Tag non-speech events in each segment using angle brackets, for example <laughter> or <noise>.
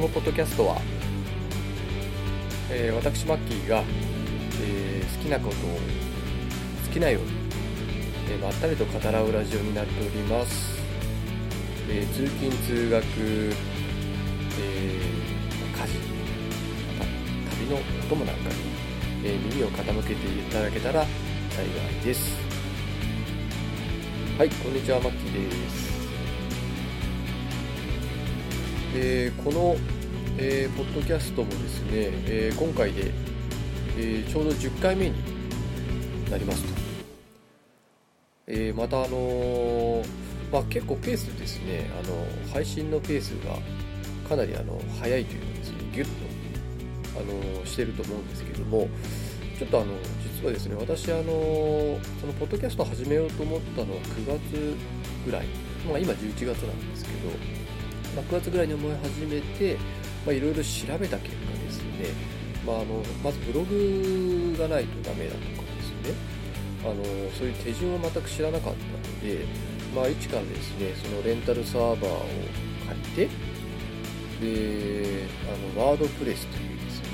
このポッドキャストは、えー、私マッキーが、えー、好きなことを好きなように、えー、まったりと語らうラジオになっております、え通勤通学、え家事また旅のお供なんかに、え耳を傾けていただけたら幸いです。はいこんにちはマッキーです。えー、この、えー、ポッドキャストもですね、えー、今回で、えちょうど10回目になりますと、えまたあのまあ、結構ペースですねあの配信のペースがかなりあの早いというかですねギュッとあのしてると思うんですけどもちょっとあの実はですね私あのそのポッドキャスト始めようと思ったのは9月ぐらい、まあ、今11月なんですけどまあ、9月ぐらいに思い始めていろいろ調べた結果ですね、まあ、あのまずブログがないとダメだとかですね。あのそういう手順を全く知らなかったので、まあ、一からですねそのレンタルサーバーを借りてであのワードプレスというですね、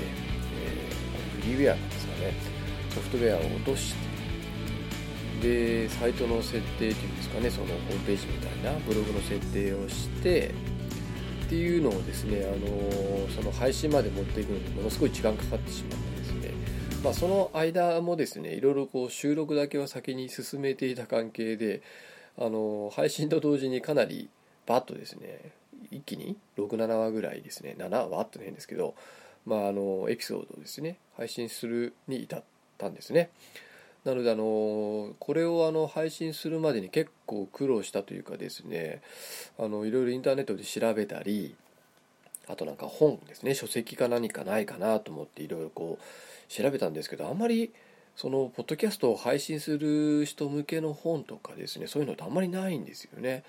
えー、フリーウェアなんですかねソフトウェアを落としてでサイトの設定っていうんですかねそのホームページみたいなブログの設定をしてっていうのをですね、あのその配信まで持っていくのにものすごい時間かかってしまってですね、まあ、その間もですねいろいろこう収録だけは先に進めていた関係で、あの配信と同時にかなりバッとですね一気に67話ぐらいですね7話って変ですけど、まあ、あのエピソードをですね配信するに至ったんですね。なのであのこれをあの配信するまでに結構苦労したというかですねあのいろいろインターネットで調べたりあとなんか本ですね書籍か何かないかなと思っていろいろこう調べたんですけどあんまりそのポッドキャストを配信する人向けの本とかですねそういうのってあんまりないんですよね。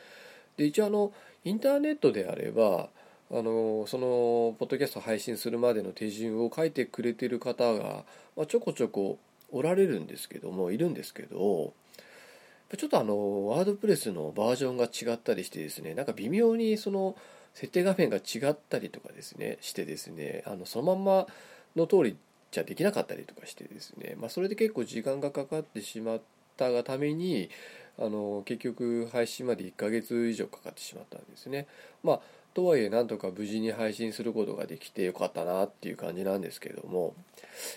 で一応あのインターネットであればあのそのポッドキャスト配信するまでの手順を書いてくれてる方が、まあ、ちょこちょこおられるんですけどもいるんですけどちょっとあのワードプレスのバージョンが違ったりしてですねなんか微妙にその設定画面が違ったりとかですねしてですねあのそのまんまの通りじゃできなかったりとかしてですね、まあ、それで結構時間がかかってしまったがためにあの結局配信まで1ヶ月以上かかってしまったんですね。まあとはいえなんとか無事に配信することができてよかったなっていう感じなんですけども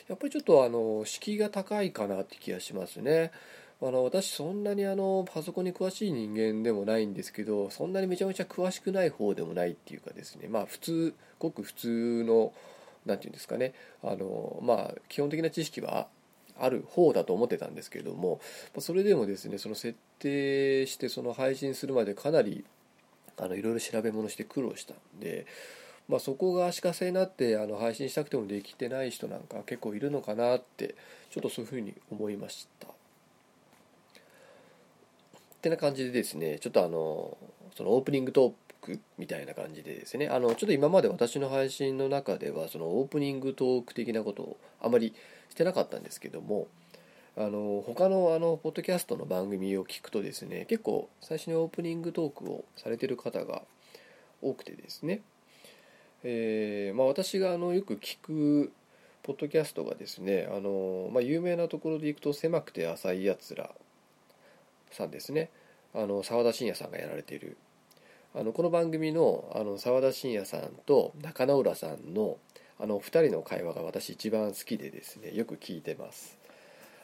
やっぱりちょっとあの敷居が高いかなって気がしますね。あの私そんなにあのパソコンに詳しい人間でもないんですけどそんなにめちゃめちゃ詳しくない方でもないっていうかですねまあ普通ごく普通の何て言うんですかねあのまあ基本的な知識はある方だと思ってたんですけどもそれでもですねその設定してその配信するまでかなりあのいろいろ調べ物して苦労したんで、まあ、そこが足かせになってあの配信したくてもできてない人なんか結構いるのかなってちょっとそういうふうに思いました。ってな感じでですねちょっとあのそのオープニングトークみたいな感じでですねあのちょっと今まで私の配信の中ではそのオープニングトーク的なことをあまりしてなかったんですけどもあの他のあのポッドキャストの番組を聞くとですね結構最初にオープニングトークをされてる方が多くてですね、えー、まあ、私があのよく聞くポッドキャストがですねあの、まあ、有名なところでいくと「狭くて浅いやつら」さんですね。澤田信也さんがやられている。あのこの番組のあの澤田信也さんと中野浦さんのあの2人の会話が私一番好きでですねよく聞いてます。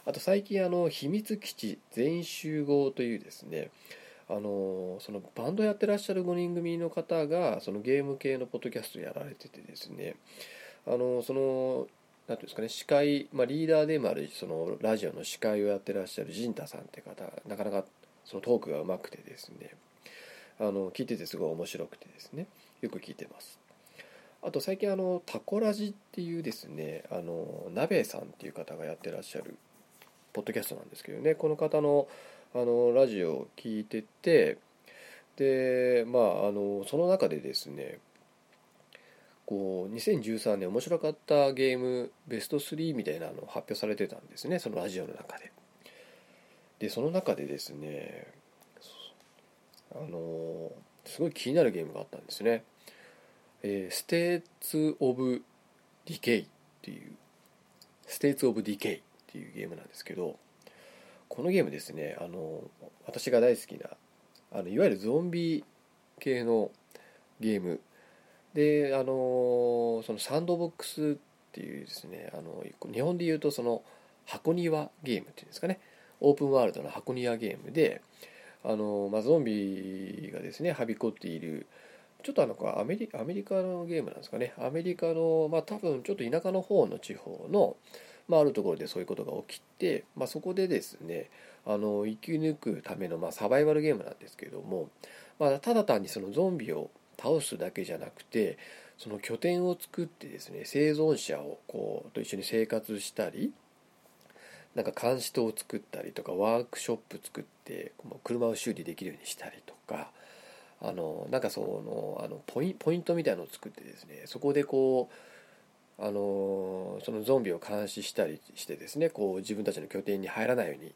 あと最近あの秘密基地全集合というですねあのそのバンドやってらっしゃる5人組の方がそのゲーム系のポッドキャストやられててですねあのその何ていうんですかね司会、まあ、リーダーでもあるそのラジオの司会をやってらっしゃる陣太さんって方なかなかそのトークがうまくてですねあの聞いててすごい面白くてですねよく聞いてます。あと最近あのタコラジっていうですねあの鍋さんっていう方がやってらっしゃるポッドキャストなんですけどねこの方のあのラジオを聞いててでまああのその中でですねこう2013年面白かったゲームベスト3みたいなのを発表されてたんですねそのラジオの中で。でその中でですねあのすごい気になるゲームがあったんですね。えー、ステーツ・オブ・Decay っていう States of Decay っていうゲームなんですけどこのゲームですねあの私が大好きなあのいわゆるゾンビ系のゲーム。であのそのサンドボックスっていうですねあの日本でいうとその箱庭ゲームっていうんですかね。オープンワールドの箱庭ゲームであの、まあ、ゾンビがですねはびこっているちょっとあのアメリアメリカのゲームなんですかね。アメリカの、まあ、多分ちょっと田舎の方の地方の、まあ、あるところでそういうことが起きて、まあ、そこでですねあの生き抜くための、まあ、サバイバルゲームなんですけども、まあ、ただ単にそのゾンビを倒すだけじゃなくてその拠点を作ってですね生存者をこうと一緒に生活したりなんか監視塔を作ったりとかワークショップ作って車を修理できるようにしたりとかあのなんかそのあのポイポイントみたいなのを作ってですねそこでこうあのそのゾンビを監視したりしてですねこう自分たちの拠点に入らないように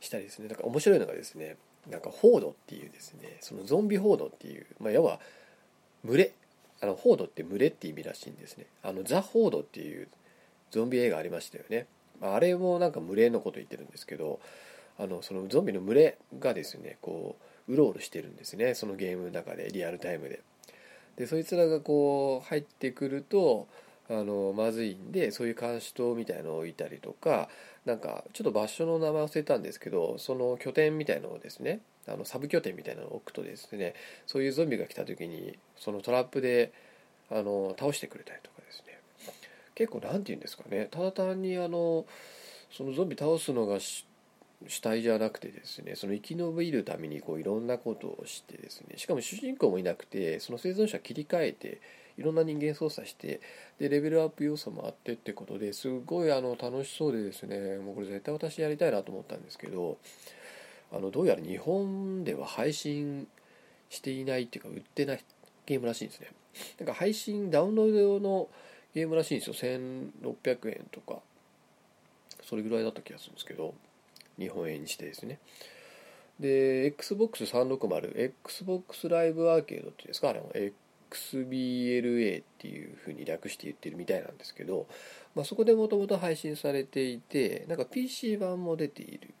したりですね。だから面白いのがですねなんかホードっていうですねそのゾンビホードっていう、まあ、要は群れ。あのホードって群れって意味らしいんですね。あのザ・ホードっていうゾンビ映画ありましたよね。まあれもなんか群れのこと言ってるんですけどあのそのゾンビの群れがですねこううろうろしてるんですね。そのゲームの中でリアルタイムで。でそいつらがこう入ってくるとあのまずいんでそういう監視塔みたいのを置いたりとかなんかちょっと場所の名前忘れたんですけどその拠点みたいのをですねあのサブ拠点みたいなのを置くとですねそういうゾンビが来た時にそのトラップであの倒してくれたりとかですね。結構何て言うんですかね。ただ単にあのそのゾンビ倒すのが主体じゃなくてですねその生き延びるためにこういろんなことをしてですねしかも主人公もいなくてその生存者切り替えていろんな人間操作してでレベルアップ要素もあってってことですごいあの楽しそうでですねもうこれ絶対私やりたいなと思ったんですけどあのどうやら日本では配信していないっていうか売ってないゲームらしいんですね。なんか配信ダウンロード用のゲームらしいんですよ。1600円とかそれぐらいだった気がするんですけど日本円にしてですね。で XBOX360 XBOX ライブアーケードっていうんですかあれも。XBLA っていうふうに略して言ってるみたいなんですけど、まあ、そこでもともと配信されていてなんか PC 版も出ている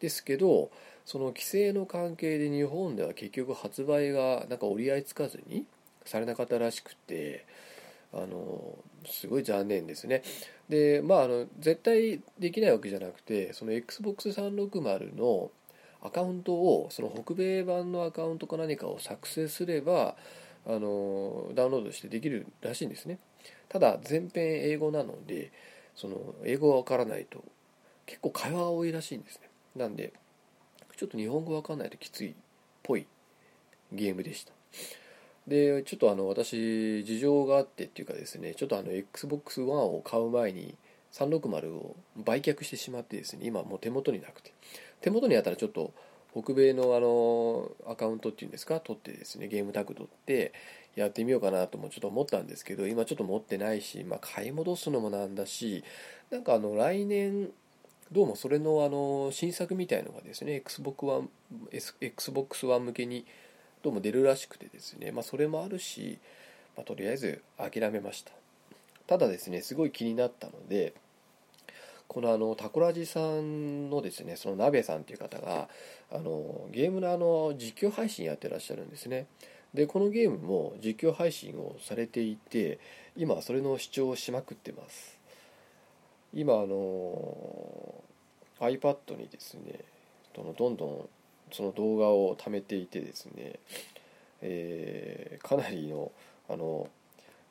ですけどその規制の関係で日本では結局発売がなんか折り合いつかずにされなかったらしくてあのすごい残念ですね。でまああの絶対できないわけじゃなくてその XBOX360 のアカウントをその北米版のアカウントか何かを作成すればあのダウンロードしてできるらしいんですね。ただ全編英語なのでその英語がわからないと結構会話が多いらしいんですね。なんでちょっと日本語わかんないときついっぽいゲームでした。でちょっとあの私事情があってっていうかですねちょっとあの XBOX ONE を買う前に360を売却してしまってですね今もう手元になくて。手元にあったらちょっと北米のあのアカウントっていうんですか？取ってですねゲームタグ取ってやってみようかなともちょっと思ったんですけど今ちょっと持ってないし、まあ、買い戻すのもなんだしなんかあの来年どうもそれのあの新作みたいのがですね XBOX ONE, Xbox One 向けにどうも出るらしくてですね、まあ、それもあるし、まあ、とりあえず諦めました。ただですねすごい気になったのでこのあのタコラジさんのですねその鍋さんっていう方があのゲームのあの実況配信やってらっしゃるんですね。でこのゲームも実況配信をされていて今それの視聴をしまくってます。今あの iPad にですねどんどんその動画を貯めていてですね、えー、かなりのあの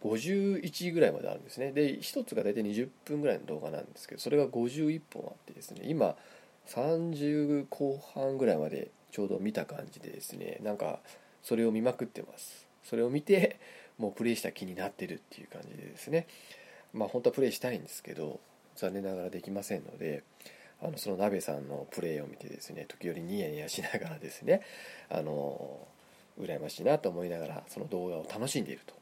51ぐらいまであるんですね。で1つが大体20分ぐらいの動画なんですけどそれが51本あってですね今30後半ぐらいまでちょうど見た感じでですねなんかそれを見まくってます。それを見てもうプレイした気になってるっていう感じでですね。まあ本当はプレイしたいんですけど残念ながらできませんのであのその鍋さんのプレーを見てですね時折ニヤニヤしながらですねあの羨ましいなと思いながらその動画を楽しんでいると。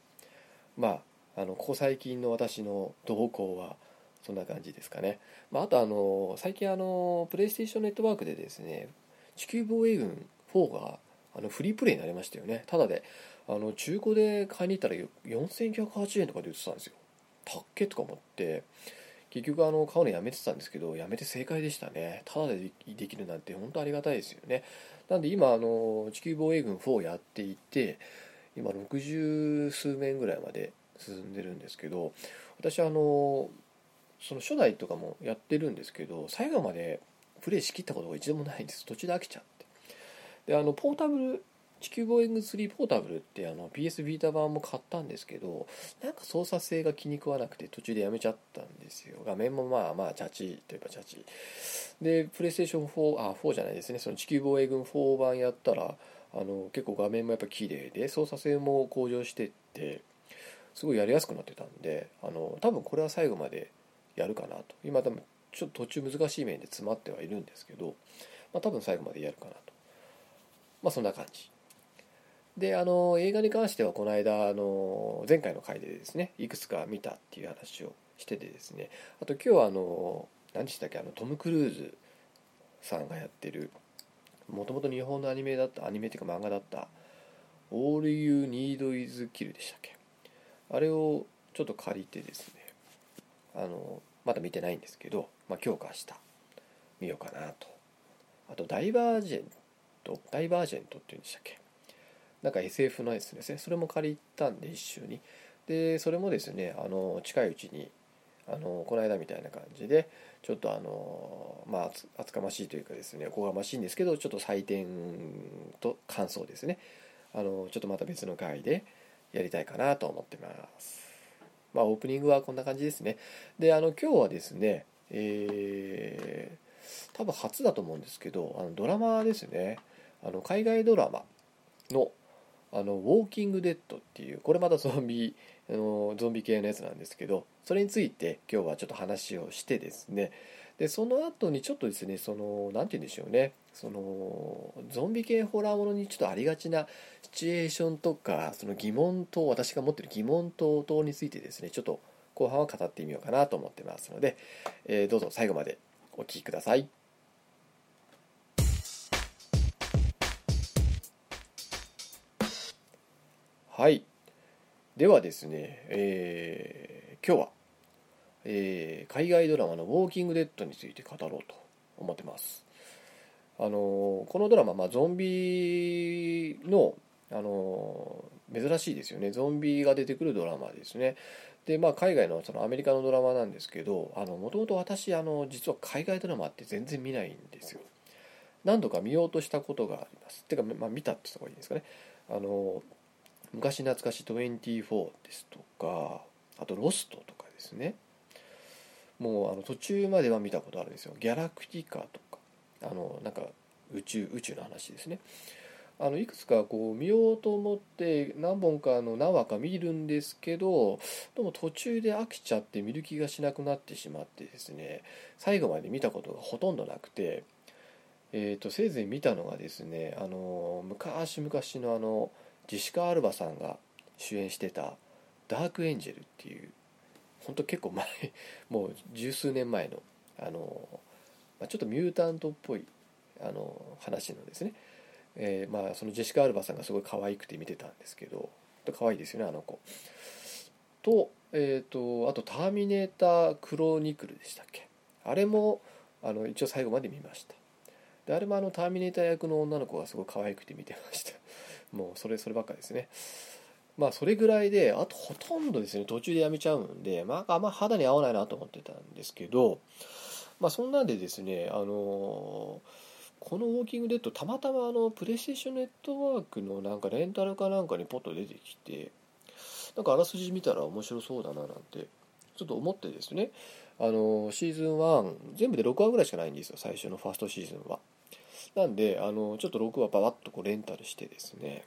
まああのここ最近の私の動向はそんな感じですかね、まあ、あとあの最近あのプレイステーションネットワークでですね地球防衛軍4があのフリープレイになりましたよね。ただであの中古で買いに行ったら4980円とかで売ってたんですよ。たっけとか思って結局あの買うのやめてたんですけどやめて正解でしたね。ただでできるなんて本当ありがたいですよね。なんで今あの地球防衛軍4やっていて今60数面ぐらいまで進んでるんですけど私あのその初代とかもやってるんですけど最後までプレイしきったことが一度もないんです。途中で飽きちゃって。であのポータブル地球防衛軍3ポータブルってあの PS ビータ版も買ったんですけどなんか操作性が気に食わなくて途中でやめちゃったんですよ。画面もまあまあチャチといえばチャチ。でプレイステーション4あ4じゃないですね。その地球防衛軍4版やったらあの結構画面もやっぱ綺麗で操作性も向上してってすごいやりやすくなってたんであの多分これは最後までやるかなと。今多分ちょっと途中難しい面で詰まってはいるんですけど、まあ、多分最後までやるかなと。まあそんな感じ。であの映画に関してはこの間あの前回の回でですねいくつか見たっていう話をしててですねあと今日はあの何でしたっけあのトム・クルーズさんがやってるもともと日本のアニメだったアニメっていうか漫画だった「All You Need Is Kill」でしたっけ？あれをちょっと借りてですねあのまだ見てないんですけど、まあ、今日か明日見ようかなと。あとダイバージェントダイバージェントっていうんでしたっけ？なんか SF のやつですね。それも借りたんで一緒に。でそれもですねあの近いうちにあのこの間みたいな感じでちょっとあのまあ厚かましいというかですねおこがましいんですけどちょっと採点と感想ですね。あのちょっとまた別の回でやりたいかなと思ってます。まあオープニングはこんな感じですね。であの今日はですねえー、多分初だと思うんですけどあのドラマですね。あの海外ドラマのあのウォーキングデッドっていうこれまたゾンビあのゾンビ系のやつなんですけどそれについて今日はちょっと話をしてですねでその後にちょっとですねその何て言うんでしょうねそのゾンビ系ホラーものにちょっとありがちなシチュエーションとかその疑問と私が持ってる疑問等々についてですねちょっと後半は語ってみようかなと思ってますので、えー、どうぞ最後までお聴きください。はい。ではですね、えー、今日は、えー、海外ドラマの「ウォーキング・デッド」について語ろうと思ってます。あのこのドラマ、まあ、ゾンビのあの珍しいですよね。ゾンビが出てくるドラマですね。でまあ海外のそのアメリカのドラマなんですけどもともと私あの実は海外ドラマって全然見ないんですよ。何度か見ようとしたことがあります。てか、まあ、見たって言った方がいいんですかね。あの昔懐かしい24ですとかあとロストとかですね。もうあの途中までは見たことあるんですよ。ギャラクティカとか。あのなんか宇宙宇宙の話ですね。あのいくつかこう見ようと思って何本かの何話か見るんですけどでも途中で飽きちゃって見る気がしなくなってしまってですね。最後まで見たことがほとんどなくて、えーと、せいぜい見たのがですねあの昔々のあのジシカ・アルバさんが主演してた「ダークエンジェル」っていう本当結構前 <laughs> もう十数年前のあの、まあ、ちょっとミュータントっぽいあの話のですね、えー、まあそのジェシカ・アルバさんがすごい可愛くて見てたんですけど可愛いですよねあの子。と,、えーと、あと「ターミネーター・クロニクル」でしたっけ？あれもあの一応最後まで見ました。であれもあのターミネーター役の女の子がすごい可愛くて見てました。もうそれそればっかですね。まあそれぐらいであとほとんどですね途中でやめちゃうんでまああんま肌に合わないなと思ってたんですけどまあそんなんでですねあのこの「ウォーキングデッド」たまたまあのプレイステーションネットワークのなんかレンタルかなんかにポッと出てきてなんかあらすじ見たら面白そうだななんてちょっと思ってですねあのシーズン1全部で6話ぐらいしかないんですよ最初のファーストシーズンは。なんであのちょっと6話ババッとこうレンタルしてですね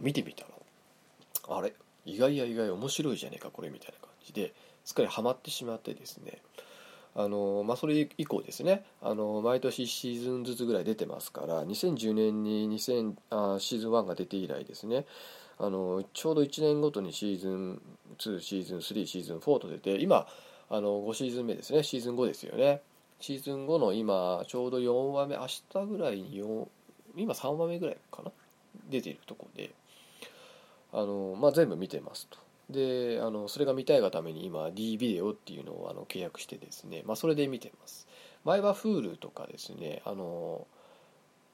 見てみたらあれ意外や意外面白いじゃねえかこれみたいな感じですっかりハマってしまってですねあのまあ、それ以降ですねあの毎年シーズンずつぐらい出てますから2010年に2000あシーズン1が出て以来ですねあのちょうど1年ごとにシーズン2シーズン3シーズン4と出て今あの5シーズン目ですねシーズン5ですよね。シーズン後の今ちょうど4話目明日ぐらいに4今3話目ぐらいかな？出ているところで。あの、まあ、全部見てますと。であのそれが見たいがために今 D ビデオっていうのをあの契約してですね、まあ、それで見てます。前は Hulu とかですねあの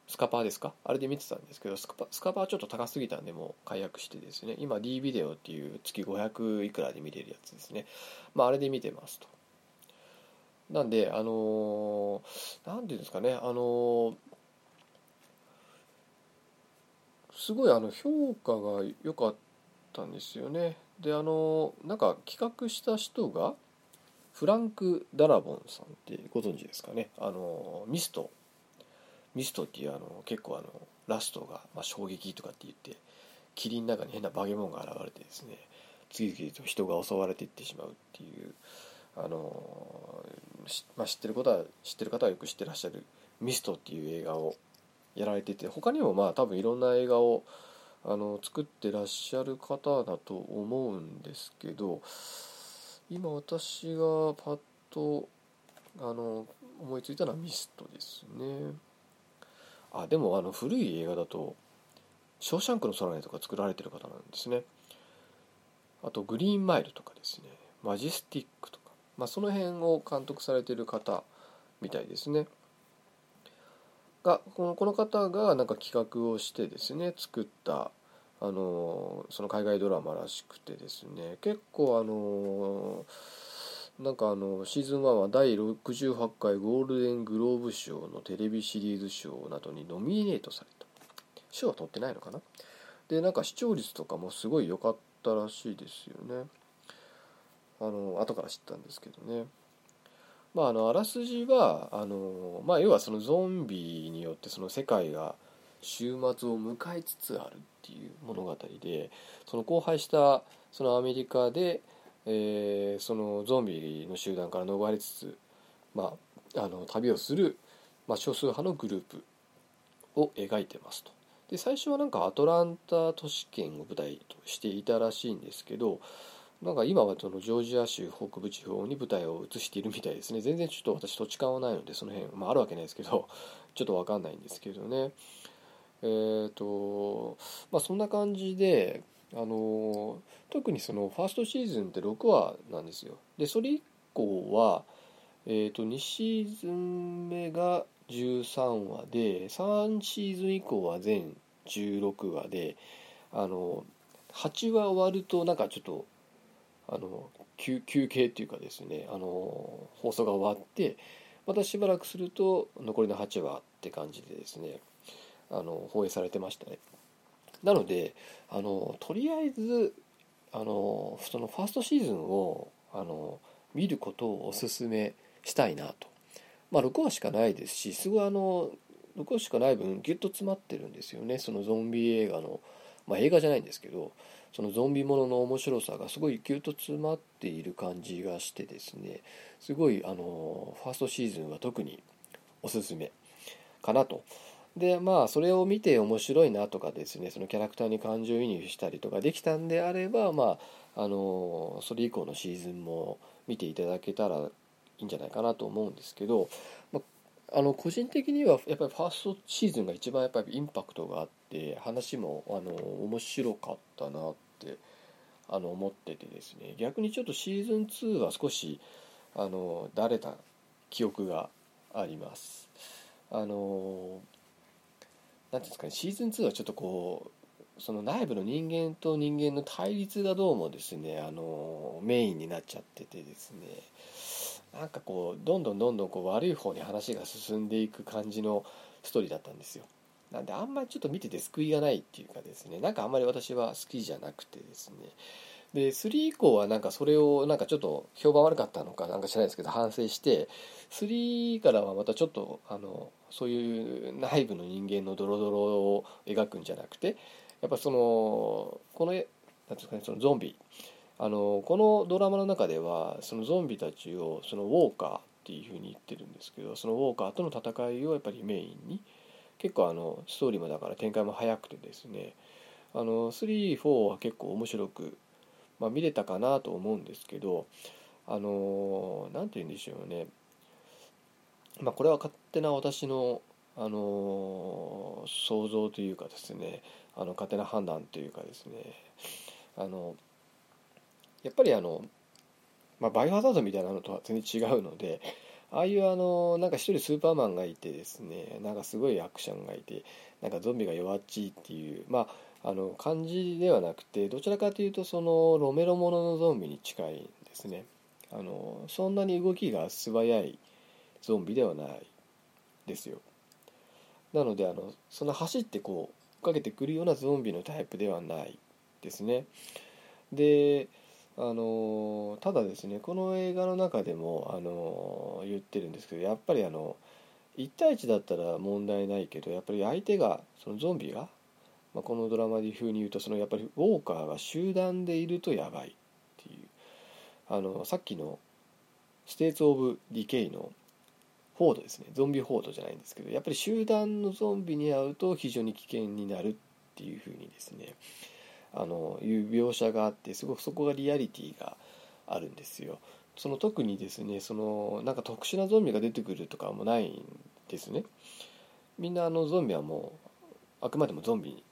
スカパーですか？あれで見てたんですけどスカパスカパーちょっと高すぎたんでもう解約してですね。今 D ビデオっていう月500いくらで見れるやつですね。まああれで見てますと。なんであの何、ていうんですかねあのー、すごいあの評価が良かったんですよね。であのなんか企画した人がフランク・ダラボンさんってご存知ですかね。あのミスト。ミストっていうあの結構あのラストが、まあ、衝撃とかって言って霧の中に変な化け物が現れてですね次々と人が襲われていってしまうっていう。あの、まあ、知ってることは知ってる方はよく知ってらっしゃる「ミスト」っていう映画をやられてて他にもまあ多分いろんな映画をあの作ってらっしゃる方だと思うんですけど今私がパッとあの思いついたのはミストですね。あでもあの古い映画だと「ショーシャンクの空へ」とか作られてる方なんですね。あと「グリーンマイル」とかですね「マジスティック」とか、まあ、その辺を監督されてる方みたいですね。がこのこの方がなんか企画をしてですね作ったあのその海外ドラマらしくてですね結構あのなんかあのシーズン1は第68回ゴールデングローブ賞のテレビシリーズ賞などにノミネートされた。賞は取ってないのかな。でなんか視聴率とかもすごい良かったらしいですよね。あの後から知ったんですけどねまあ、あのあらすじはあの、まあ、要はそのゾンビによってその世界が終末を迎えつつあるっていう物語でその荒廃したそのアメリカで、えー、そのゾンビの集団から逃れつつ、まあ、あの旅をする、まあ、少数派のグループを描いてますと。で最初はなんかアトランタ都市圏を舞台としていたらしいんですけどなんか今はそのジョージア州北部地方に舞台を移しているみたいですね。全然ちょっと私土地勘はないのでその辺、まあ、あるわけないですけど <laughs> ちょっと分かんないんですけどね。えっ、ー、とまあそんな感じであの特にそのファーストシーズンって6話なんですよ。でそれ以降は、えー、と2シーズン目が13話で3シーズン以降は全16話であの8話終わるとなんかちょっとあの休休憩っていうかですねあの放送が終わってまたしばらくすると残りの8話って感じでですねあの放映されてましたね。なのであのとりあえずあのそのファーストシーズンをあの見ることをおすすめしたいなと。まあ6話しかないですしすごいあの6話しかない分ギュッと詰まってるんですよね。そのゾンビ映画のまあ映画じゃないんですけどそのゾンビものの面白さがすごいギュッと詰まっている感じがしてですねすごいあのファーストシーズンは特におすすめかなと。でまあそれを見て面白いなとかですねそのキャラクターに感情移入したりとかできたんであればまああのそれ以降のシーズンも見ていただけたらいいんじゃないかなと思うんですけど、まあ、あの個人的にはやっぱりファーストシーズンが一番やっぱりインパクトがあって話もあの面白かったなってあの思っててですね逆にちょっとシーズン2は少しあのだれた記憶があります。あの何ていうんですかねシーズン2はちょっとこうその内部の人間と人間の対立がどうもですねあのメインになっちゃっててですねなんかこうどんどんどんどんこう悪い方に話が進んでいく感じのストーリーだったんですよ。なんであんまりちょっと見てて救いがないっていうかですね。なんかあんまり私は好きじゃなくてですね。で3以降はなんかそれをなんかちょっと評判悪かったのかなんか知らないですけど反省して3からはまたちょっとあのそういう内部の人間のドロドロを描くんじゃなくてやっぱそのこの何ですかねそのゾンビあのこのドラマの中ではそのゾンビたちをそのウォーカーっていうふうに言ってるんですけどそのウォーカーとの戦いをやっぱりメインに結構あのストーリーもだから展開も早くてですねあの34は結構面白く、まあ、見れたかなと思うんですけどあの何て言うんでしょうね。まあこれは勝手な私のあの想像というかですねあの勝手な判断というかですねあのやっぱりあの、まあ、バイオハザードみたいなのとは全然違うのでああいうあのなんか一人スーパーマンがいてですねなんかすごいアクションがいてなんかゾンビが弱っちいっていうまああの感じではなくてどちらかというとそのロメロもののゾンビに近いんですね。あのそんなに動きが素早いゾンビではないですよ。なのであのその走ってこう追っかけてくるようなゾンビのタイプではないですね。であのただですねこの映画の中でもあの言ってるんですけどやっぱりあの1対1だったら問題ないけどやっぱり相手がそのゾンビが、まあ、このドラマで風に言うとそのやっぱりウォーカーが集団でいるとやばいっていうあのさっきの States of Decay の horde ですねゾンビ horde じゃないんですけどやっぱり集団のゾンビに会うと非常に危険になるっていうふうにですねあのいう描写があってすごくそこがリアリティがあるんですよ。その特にですねそのなんか特殊なゾンビが出てくるとかもないんですね。みんなあのゾンビはもうあくまでもゾンビ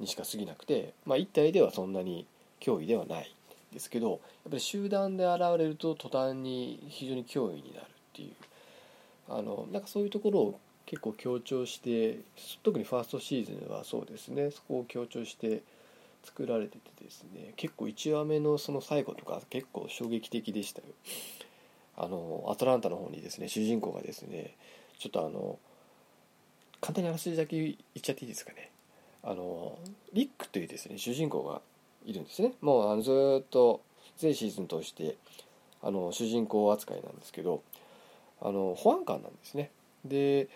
にしか過ぎなくて、まあ、一体ではそんなに脅威ではないですけどやっぱり集団で現れると途端に非常に脅威になるっていうあのなんかそういうところを結構強調して特にファーストシーズンはそうですねそこを強調して作られててですね結構1話目のその最後とか結構衝撃的でしたよ。あのアトランタの方にですね主人公がですねちょっとあの簡単にあらすじだけ言っちゃっていいですかね。あのリックというですね主人公がいるんですね。もうあのずっと全シーズン通してあの主人公扱いなんですけどあの保安官なんですね。で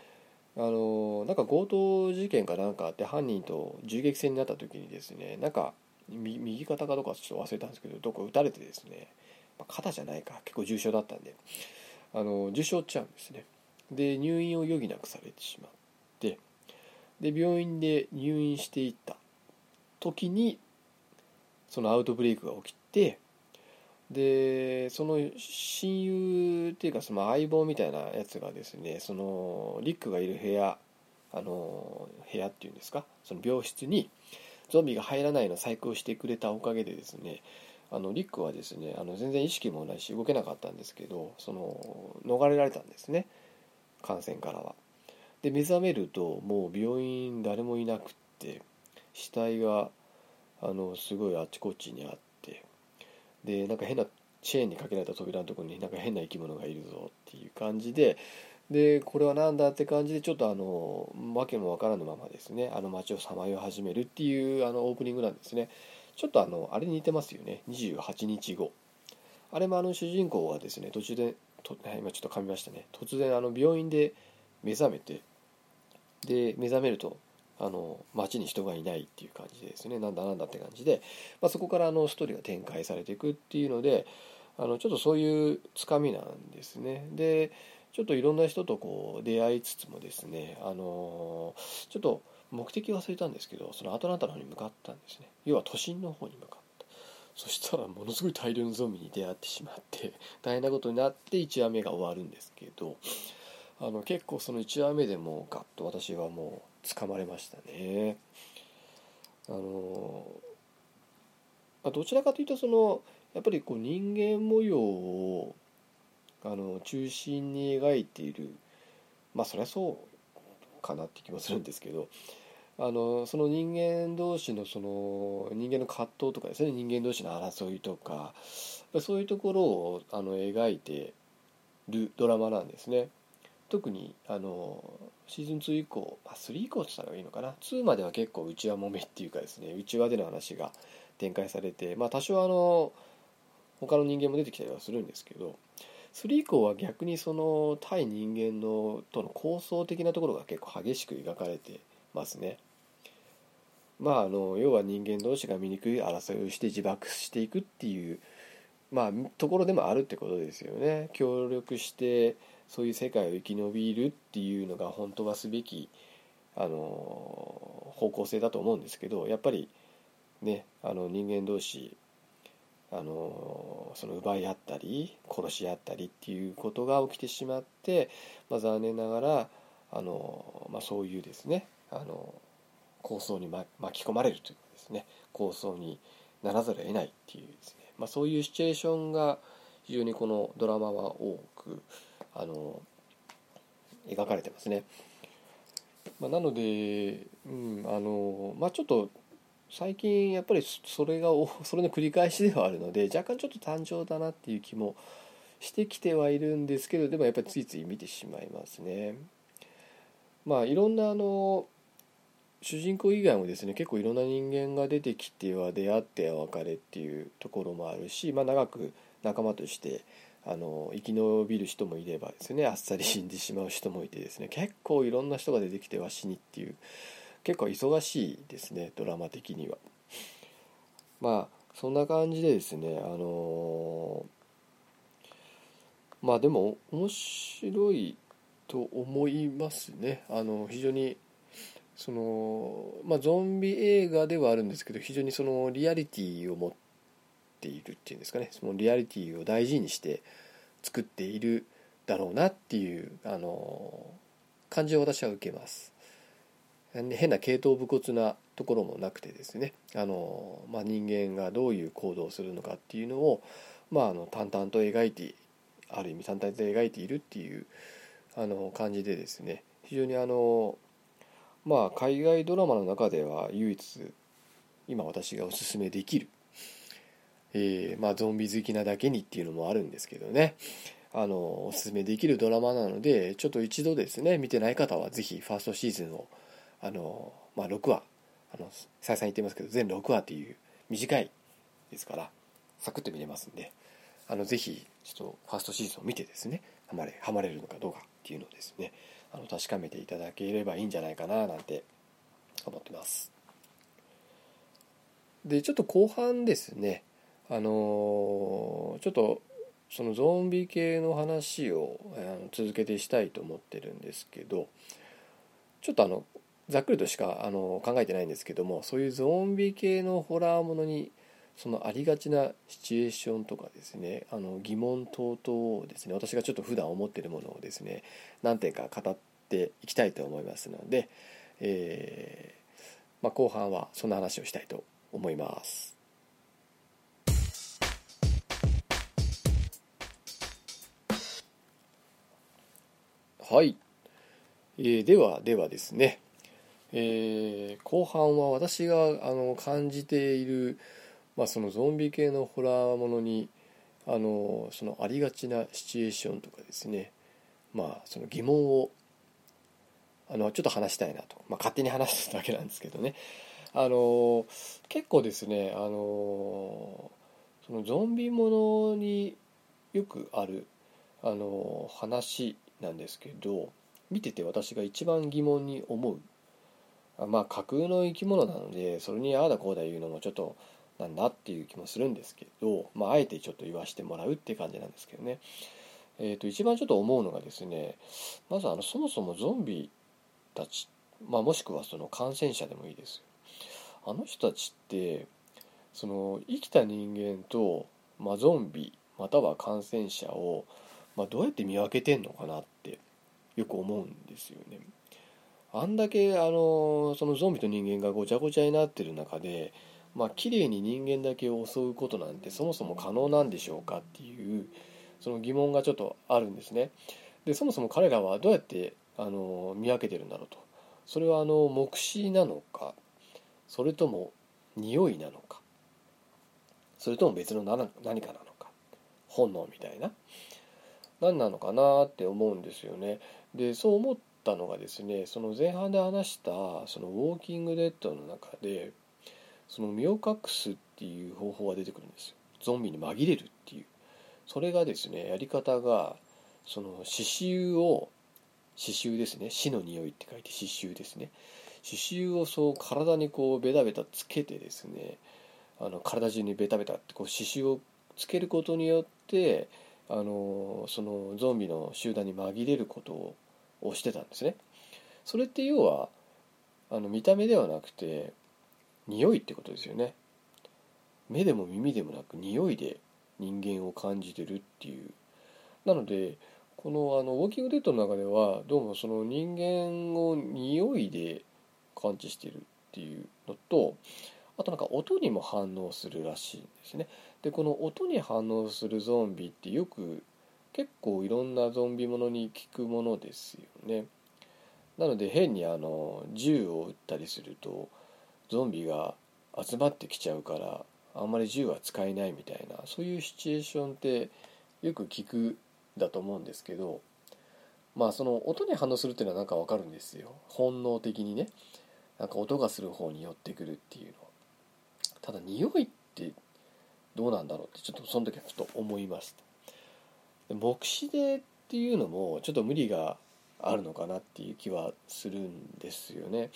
あのなんか強盗事件かなんかあって犯人と銃撃戦になった時にですねなんか右肩かどうかちょっと忘れたんですけどどこ撃たれてですね、まあ、肩じゃないか結構重傷だったんであの重傷っちゃうんですね。で入院を余儀なくされてしまってで病院で入院していった時にそのアウトブレイクが起きてでその親友っていうかその相棒みたいなやつがですねそのリックがいる部屋あの部屋っていうんですかその病室にゾンビが入らないの細工をしてくれたおかげでですねあのリックはですねあの全然意識もないし動けなかったんですけどその逃れられたんですね感染からは。で目覚めるともう病院誰もいなくって死体があのすごいあちこちにあってでなんか変なチェーンにかけられた扉のところになんか変な生き物がいるぞっていう感じででこれは何だって感じでちょっとあの訳もわからぬままですねあの街をさまよい始めるっていうあのオープニングなんですね。ちょっとあのあれに似てますよね28日後。あれもあの主人公はですね途中でと今ちょっと噛みましたね。突然あの病院で目覚めてで目覚めるとあの街に人がいないっていう感じでですね。なんだなんだって感じで、まあ、そこからあのストーリーが展開されていくっていうのであのちょっとそういうつかみなんですね。でちょっといろんな人とこう出会いつつもですねあのちょっと目的忘れたんですけどそのアトランタの方に向かったんですね。要は都心の方に向かった。そしたらものすごい大量のゾンビに出会ってしまって <laughs> 大変なことになって1話目が終わるんですけどあの結構その1話目でもうガッと私はもう掴まれましたね。あのまあ、どちらかというとそのやっぱりこう人間模様をあの中心に描いているまあそりゃそうかなって気もするんですけどあのその人間同士のその人間の葛藤とかですね人間同士の争いとかそういうところをあの描いてるドラマなんですね。特にあのシーズン2以降、まあ、3以降って言ったらいいのかな2までは結構内輪もめっていうかですね内輪での話が展開されて、まあ、多少あの他の人間も出てきたりはするんですけど3以降は逆にその対人間のとの構想的なところが結構激しく描かれてますね。まあ、あの要は人間同士が醜い争いをして自爆していくっていうまあところでもあるってことですよね。協力してそういう世界を生き延びるっていうのが本当はすべきあの方向性だと思うんですけどやっぱりねあの人間同士あのその奪い合ったり殺し合ったりっていうことが起きてしまって、まあ、残念ながらあの、まあ、そういうですねあの構想に、ま、巻き込まれるというかですね構想にならざるを得ないっていうですね、まあ、そういうシチュエーションが非常にこのドラマは多くあの描かれてますね。まあ、なので、うんあのまあ、ちょっと最近やっぱりそれが <laughs> それの繰り返しではあるので若干ちょっと単調だなっていう気もしてきてはいるんですけどでもやっぱりついつい見てしまいますね。まあいろんなあの主人公以外もですね結構いろんな人間が出てきては出会っては別れっていうところもあるし、まあ、長く仲間としてあの生き延びる人もいればですねあっさり死んでしまう人もいてですね結構いろんな人が出てきては死にっていう結構忙しいですねドラマ的には。まあそんな感じでですねあのまあでも面白いと思いますねあの非常にそのまあゾンビ映画ではあるんですけど非常にそのリアリティを持ってているっていうんですかねそのリアリティを大事にして作っているだろうなっていうあの感じを私は受けます変な系統武骨なところもなくてですねあの、まあ、人間がどういう行動をするのかっていうのを、まあ、あの淡々と描いてある意味淡々と描いているっていうあの感じでですね非常にあのまあ海外ドラマの中では唯一今私がおすすめできる、えー、まあゾンビ好きなだけにっていうのもあるんですけどね。あのおすすめできるドラマなのでちょっと一度ですね見てない方は是非ファーストシーズンをあの、まあ、6話あの再三言ってますけど全6話っていう短いですからサクッと見れますんであのぜひちょっとファーストシーズンを見てですねハマれハマれるのかどうかっていうのをですねあの確かめていただければいいんじゃないかななんて思ってます。でちょっと後半ですね。あのちょっとそのゾンビ系の話をあの続けてしたいと思ってるんですけどちょっとあのざっくりとしかあの考えてないんですけどもそういうゾンビ系のホラーものにそのありがちなシチュエーションとかですねあの疑問等々をですね私がちょっと普段思ってるものをですね何点か語っていきたいと思いますので、えーまあ、後半はそんな話をしたいと思います。はい、えー、ではではですね、えー、後半は私があの感じているまあ、そのゾンビ系のホラーものにあのそのありがちなシチュエーションとかですね。まあその疑問をあのちょっと話したいなと、まあ、勝手に話すだけなんですけどね。あの結構ですねあのそのゾンビものによくあるあの話なんですけど見てて私が一番疑問に思うあまあ架空の生き物なのでそれにああだこうだ言うのもちょっとなんだっていう気もするんですけど、まあ、あえてちょっと言わせてもらうって感じなんですけどね。えー、と一番ちょっと思うのがですねまずあのそもそもゾンビたち、まあ、もしくはその感染者でもいいですあの人たちってその生きた人間と、まあ、ゾンビまたは感染者を、まあ、どうやって見分けてんのかなってよく思うんですよね。あんだけあのそのゾンビと人間がごちゃごちゃになってる中でまあ綺麗に人間だけを襲うことなんてそもそも可能なんでしょうかっていうその疑問がちょっとあるんですね。でそもそも彼らはどうやってあの見分けてるんだろうとそれはあの目視なのかそれとも匂いなのかそれとも別の何何かなのか本能みたいな何なのかなって思うんですよね。でそう思ったのがですねその前半で話したそのウォーキングデッドの中でその身を隠すっていう方法が出てくるんですよ。ゾンビに紛れるっていう。それがですねやり方がその刺繍を刺繍ですね。死の匂いって書いて刺繍ですね。刺繍をそう体にこうベタベタつけてですねあの体中にベタベタってこう刺繍をつけることによってあのそのゾンビの集団に紛れることをしてたんですね。それって要はあの見た目ではなくて匂いってことですよね。目でも耳でもなく匂いで人間を感じてるっていう。なのでこのあのウォーキングデッドの中ではどうもその人間を匂いで感知してるっていうのとあとなんか音にも反応するらしいんですね。でこの音に反応するゾンビってよく結構いろんなゾンビものに効くものですよね。なので変にあの銃を撃ったりするとゾンビが集まってきちゃうからあんまり銃は使えないみたいなそういうシチュエーションってよく聞くだと思うんですけどまあその音に反応するっていうのはなんかわかるんですよ。本能的にね。なんか音がする方に寄ってくるっていうのは。ただ匂いってどうなんだろうってちょっとその時はふと思いました目視でっていうのもちょっと無理があるのかなっていう気はするんですよね。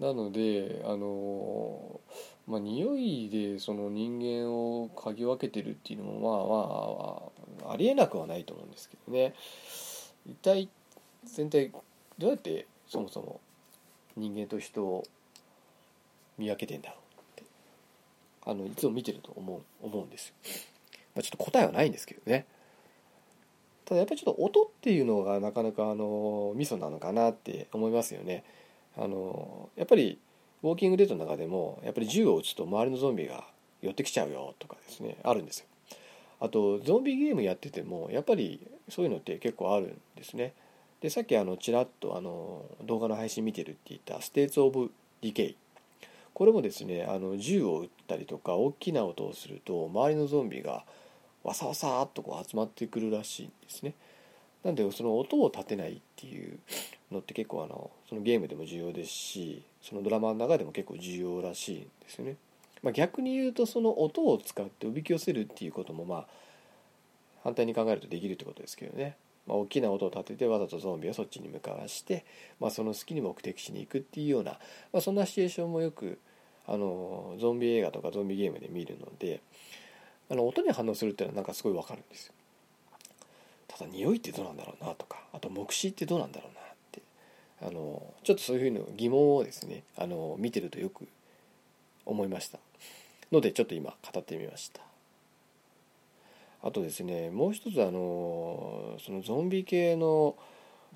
なのであのまあ匂いでその人間を嗅ぎ分けてるっていうのもまあまあありえなくはないと思うんですけどね。一体全体どうやってそもそも人間と人を見分けてんだろう。あのいつも見てると思う思うんですよ、まあ、ちょっと答えはないんですけどね。ただやっぱりちょっと音っていうのがなかなかあのミソなのかなって思いますよね。あのやっぱりウォーキングデートの中でもやっぱり銃を撃つと周りのゾンビが寄ってきちゃうよとかですねあるんですよ。あとゾンビゲームやっててもやっぱりそういうのって結構あるんですね。でさっきあのちらっとあの動画の配信見てるって言った States of Decay。これもですねあの銃を撃ったりとか大きな音をすると周りのゾンビがわさわさっとこう集まってくるらしいんですねなんでその音を立てないっていうのって結構あのそのゲームでも重要ですしそのドラマの中でも結構重要らしいんですよね。まあ、逆に言うとその音を使っておびき寄せるっていうこともまあ反対に考えるとできるってことですけどね、まあ、大きな音を立ててわざとゾンビをそっちに向かわして、まあ、その隙に目的地に行くっていうような、まあ、そんなシチュエーションもよくあのゾンビ映画とかゾンビゲームで見るのであの音に反応するっていうのはなんかすごいわかるんですよ。ただ匂いってどうなんだろうなとかあと目視ってどうなんだろうなってあのちょっとそういうふうな疑問をですねあの見てるとよく思いましたのでちょっと今語ってみましたあとですねもう一つあのそのゾンビ系の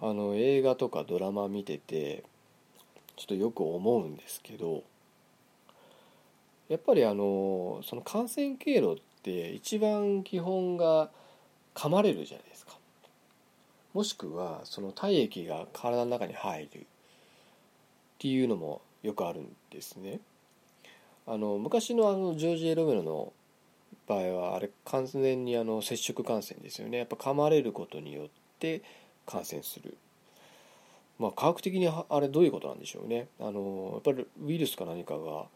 あの映画とかドラマ見ててちょっとよく思うんですけどやっぱりあのその感染経路って一番基本が噛まれるじゃないですか。もしくはその体液が体の中に入る。っていうのもよくあるんですね。あの昔のあのジョージ・エロメロの場合はあれ完全にあの接触感染ですよね。やっぱ噛まれることによって感染する。まあ科学的にあれどういうことなんでしょうね。あのやっぱりウイルスか何かが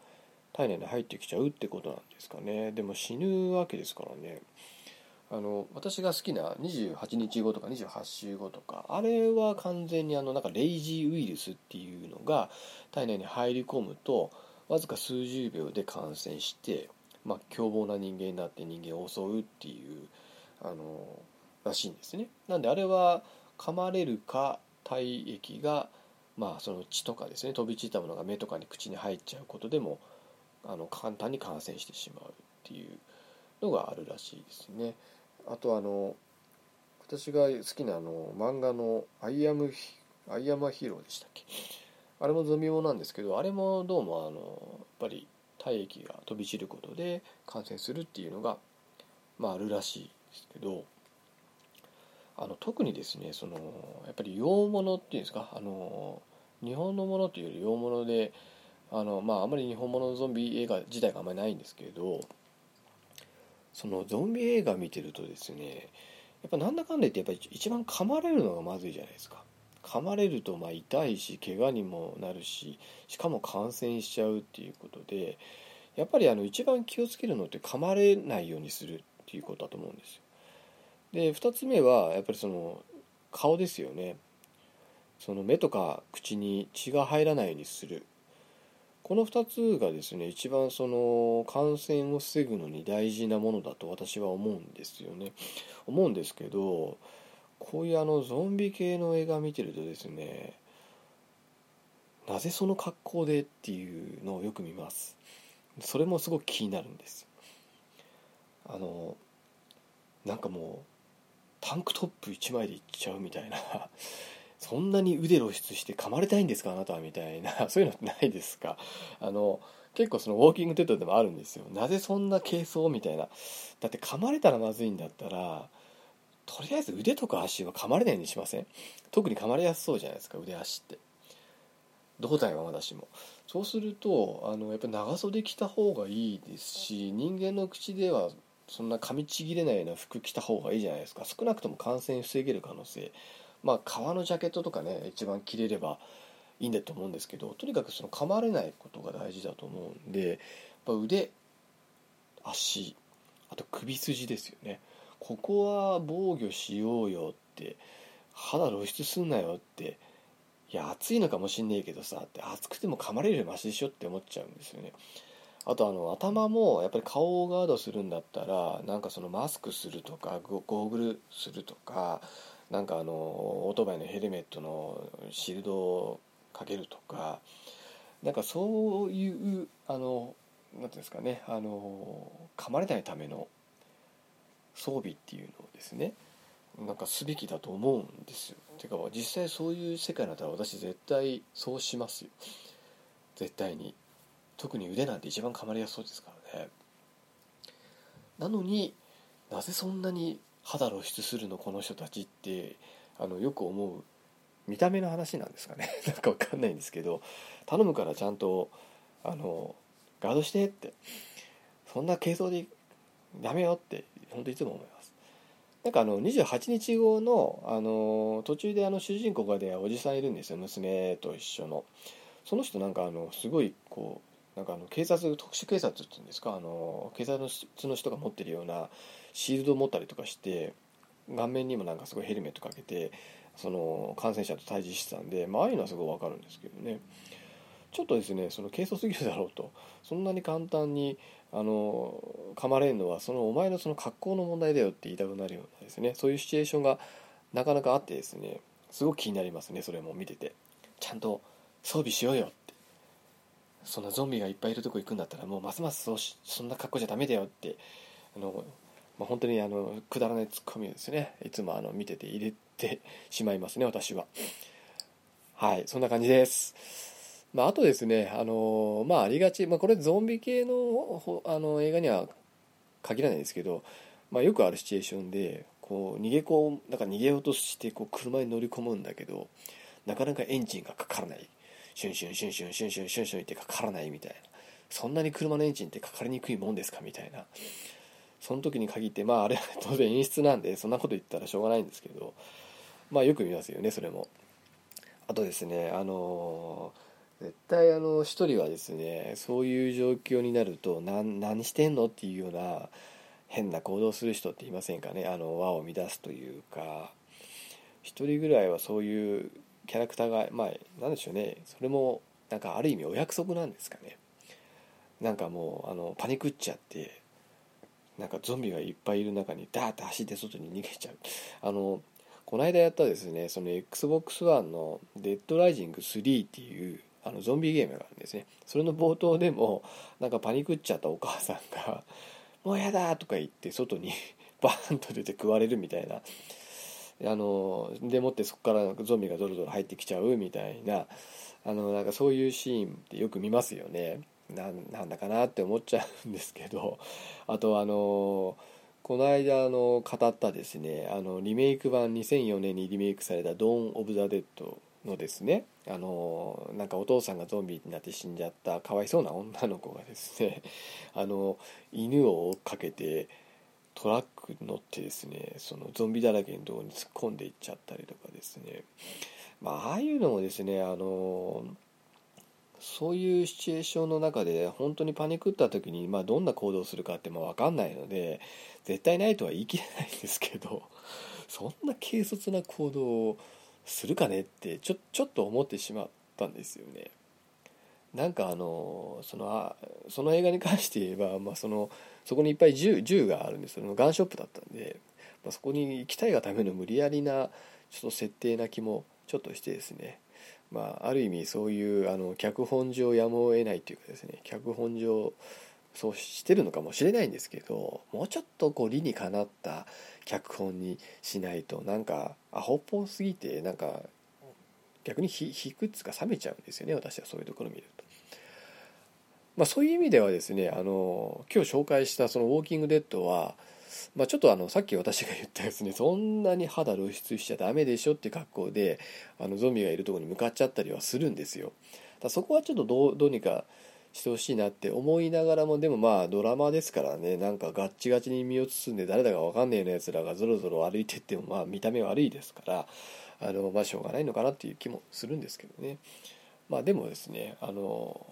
体内に入ってきちゃうってことなんですかねでも死ぬわけですからねあの私が好きな28日後とか28週後とかあれは完全にあのなんかレイジーウイルスっていうのが体内に入り込むとわずか数十秒で感染して、まあ、凶暴な人間になって人間を襲うっていうあのらしいんですね。なんであれは噛まれるか体液がまあその血とかですね飛び散ったものが目とかに口に入っちゃうことでもあの簡単に感染してしまうっていうのがあるらしいですね。あとあの私が好きなあの漫画の「アイアム・アイアム・ヒーロー」でしたっけ？あれもゾンビもなんですけどあれもどうもあのやっぱり体液が飛び散ることで感染するっていうのが、まあ、あるらしいですけどあの特にですねそのやっぱり洋物っていうんですか？あの日本のものというより洋物であのまああまり日本物のゾンビ映画自体があんまりないんですけどそのゾンビ映画見てるとですねやっぱなんだかんだ言ってやっぱり一番噛まれるのがまずいじゃないですか。噛まれるとまあ痛いし怪我にもなるししかも感染しちゃうっていうことでやっぱりあの一番気をつけるのって噛まれないようにするっていうことだと思うんですよ。で2つ目はやっぱりその顔ですよね。その目とか口に血が入らないようにする。この2つがですね一番その感染を防ぐのに大事なものだと私は思うんですよね。思うんですけどこういうあのゾンビ系の映画見てるとですねなぜその格好でっていうのをよく見ます。それもすごく気になるんです。あのなんかもうタンクトップ1枚でいっちゃうみたいな。そんなに腕露出して噛まれたいんですかあなたはみたいな。<laughs> そういうのってないですか？あの結構そのウォーキングテッドでもあるんですよ。なぜそんな軽装みたいな。だって噛まれたらまずいんだったらとりあえず腕とか足は噛まれないようにしません？特に噛まれやすそうじゃないですか腕足って。胴体はまだしも。そうするとあのやっぱ長袖着た方がいいですし人間の口ではそんな噛みちぎれないような服着た方がいいじゃないですか。少なくとも感染防げる可能性。まあ革のジャケットとかね一番着れればいいんだと思うんですけどとにかくその噛まれないことが大事だと思うんでや腕足あと首筋ですよね。ここは防御しようよって肌露出すんなよっていや暑いのかもしんねえけどさって暑くても噛まれるよりマシでしょって思っちゃうんですよね。あとあの頭もやっぱり顔をガードするんだったらなんかそのマスクするとかゴーグルするとかなんかあのオートバイのヘルメットのシールドをかけるとかなんかそういうあの何ていうんですかねあの噛まれないための装備っていうのをですねなんかすべきだと思うんですよ。てか実際そういう世界だったら私絶対そうしますよ。絶対に。特に腕なんて一番噛まれやすそうですからね。なのになぜそんなに肌露出するのこの人たちってあのよく思う見た目の話なんですかね。<laughs> なんかわかんないんですけど頼むからちゃんとあのガードしてって。そんな軽装でダメよって本当いつも思います。なんかあの28日後のあの途中であの主人公がでおじさんいるんですよ。娘と一緒の。その人なんかあのすごいこうなんかあの警察特殊警察っていうんですか？あの警察の人が持ってるようなシールド持ったりとかして顔面にもなんかすごいヘルメットかけてその感染者と対峙してたんで、まああいうのはすごい分かるんですけどね。ちょっとですねその軽率すぎるだろうと。そんなに簡単にあの噛まれるのはそのお前のその格好の問題だよって言いたくなるようなですね。そういうシチュエーションがなかなかあってですね。すごく気になりますねそれも見てて。ちゃんと装備しようよって。そんなゾンビがいっぱいいるとこ行くんだったらもうますますそうしそんな格好じゃダメだよってあの、まあ、本当にあのくだらないツッコミですね。いつもあの見てて入れてしまいますね私は。はいそんな感じです。まあ、あとですね、あのまあ、ありがち、まあ、これゾンビ系のあの映画には限らないですけど、まあ、よくあるシチュエーションでこう逃げこうなんか逃げようとしてこう車に乗り込むんだけどなかなかエンジンがかからない。シュンシュンシュンシュンシュンシュンシュンシュンってかからないみたいなそんなに車のエンジンってかかりにくいもんですかみたいなその時に限ってまああれは当然演出なんでそんなこと言ったらしょうがないんですけどまあよく見ますよねそれも。あとですねあの絶対あの一人はですねそういう状況になると何何してんのっていうような変な行動する人っていませんかねあの輪を乱すというか。一人ぐらいはそういうキャラクターがまあ何でしょうねそれもなんかある意味お約束なんですかね。なんかもうあのパニクっちゃってなんかゾンビがいっぱいいる中にダーッて走って外に逃げちゃう。あのこの間やったですねその XBOX1 の「デッドライジング3」っていうあのゾンビゲームがあるんですね。それの冒頭でもなんかパニクっちゃったお母さんが「<laughs> もうやだ!」とか言って外に <laughs> バーンと出て食われるみたいな。あのでもってそこからゾンビがドロドロ入ってきちゃうみたいな。あのなんかそういうシーンってよく見ますよね。なんだかなって思っちゃうんですけどあとあのこの間あの語ったですねあのリメイク版2004年にリメイクされた「ドーン・オブ・ザ・デッド」のですねあのなんかお父さんがゾンビになって死んじゃったかわいそうな女の子がですねあの犬を追っかけてトラックに乗ってですねそのゾンビだらけのところに突っ込んでいっちゃったりとかですね。まあああいうのもですねあのそういうシチュエーションの中で本当にパニックった時に、まあ、どんな行動するかってまあ分かんないので絶対ないとは言い切れないんですけど <laughs> そんな軽率な行動をするかねってちょちょっと思ってしまったんですよね。なんかあのそのあその映画に関して言えば、まあ、そのそこにいっぱい銃銃があるんですけどガンショップだったんで、まあ、そこに行きたいがための無理やりなちょっと設定な気もちょっとしてですね、まあ、ある意味そういうあの脚本上やむを得ないというかですね脚本上そうしてるのかもしれないんですけどもうちょっとこう理にかなった脚本にしないとなんかアホっぽすぎてなんか逆に引くっつか冷めちゃうんですよね私はそういうところ見ると。まあ、そういう意味ではですねあの今日紹介したその「ウォーキング・デッドは」まあ、ちょっとあのさっき私が言ったですねそんなに肌露出しちゃダメでしょって格好であのゾンビがいるとこに向かっちゃったりはするんですよ。だそこはちょっとどうどうにかしてほしいなって思いながらもでもまあドラマですからねなんかガッチガチに身を包んで誰だか分かんねえようなやつらがぞろぞろ歩いてってもまあ見た目悪いですからあのまあしょうがないのかなっていう気もするんですけどねまあでもですねあの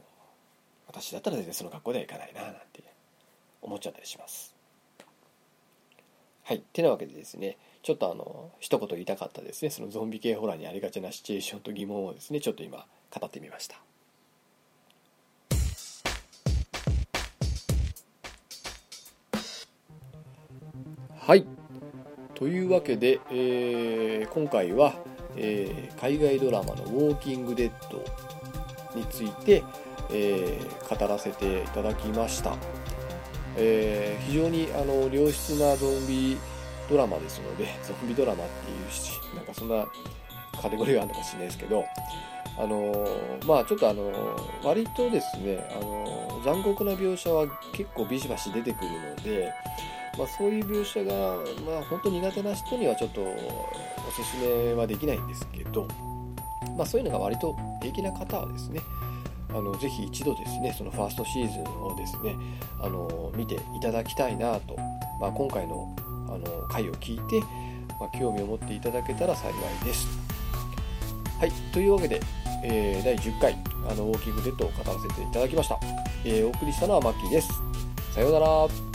私だったら全然その格好ではいかないななんて思っちゃったりしますはい。てなわけでですねちょっとあの一言言いたかったですね。そのゾンビ系ホラーにありがちなシチュエーションと疑問をですねちょっと今語ってみました。はい。というわけで、えー、今回は、えー、海外ドラマの「ウォーキング・デッド」について、えー、語らせていただきました、え非常にあの良質なゾンビドラマですのでゾンビドラマっていうしなんかそんなカテゴリーがあるのかもしれないですけどあのまあちょっとあの割とですねあの残酷な描写は結構ビシバシ出てくるのでまあ、そういう描写が、まあ、本当苦手な人にはちょっとおすすめはできないんですけど、まあ、そういうのが割と平気な方はですねあのぜひ一度ですねそのファーストシーズンをですねあの見ていただきたいなと、まあ、今回のあの回を聞いて、まあ、興味を持っていただけたら幸いです。はいというわけで、えー、第10回あのウォーキングデッドを語らせていただきました、えー、お送りしたのはマッキーです。さようなら。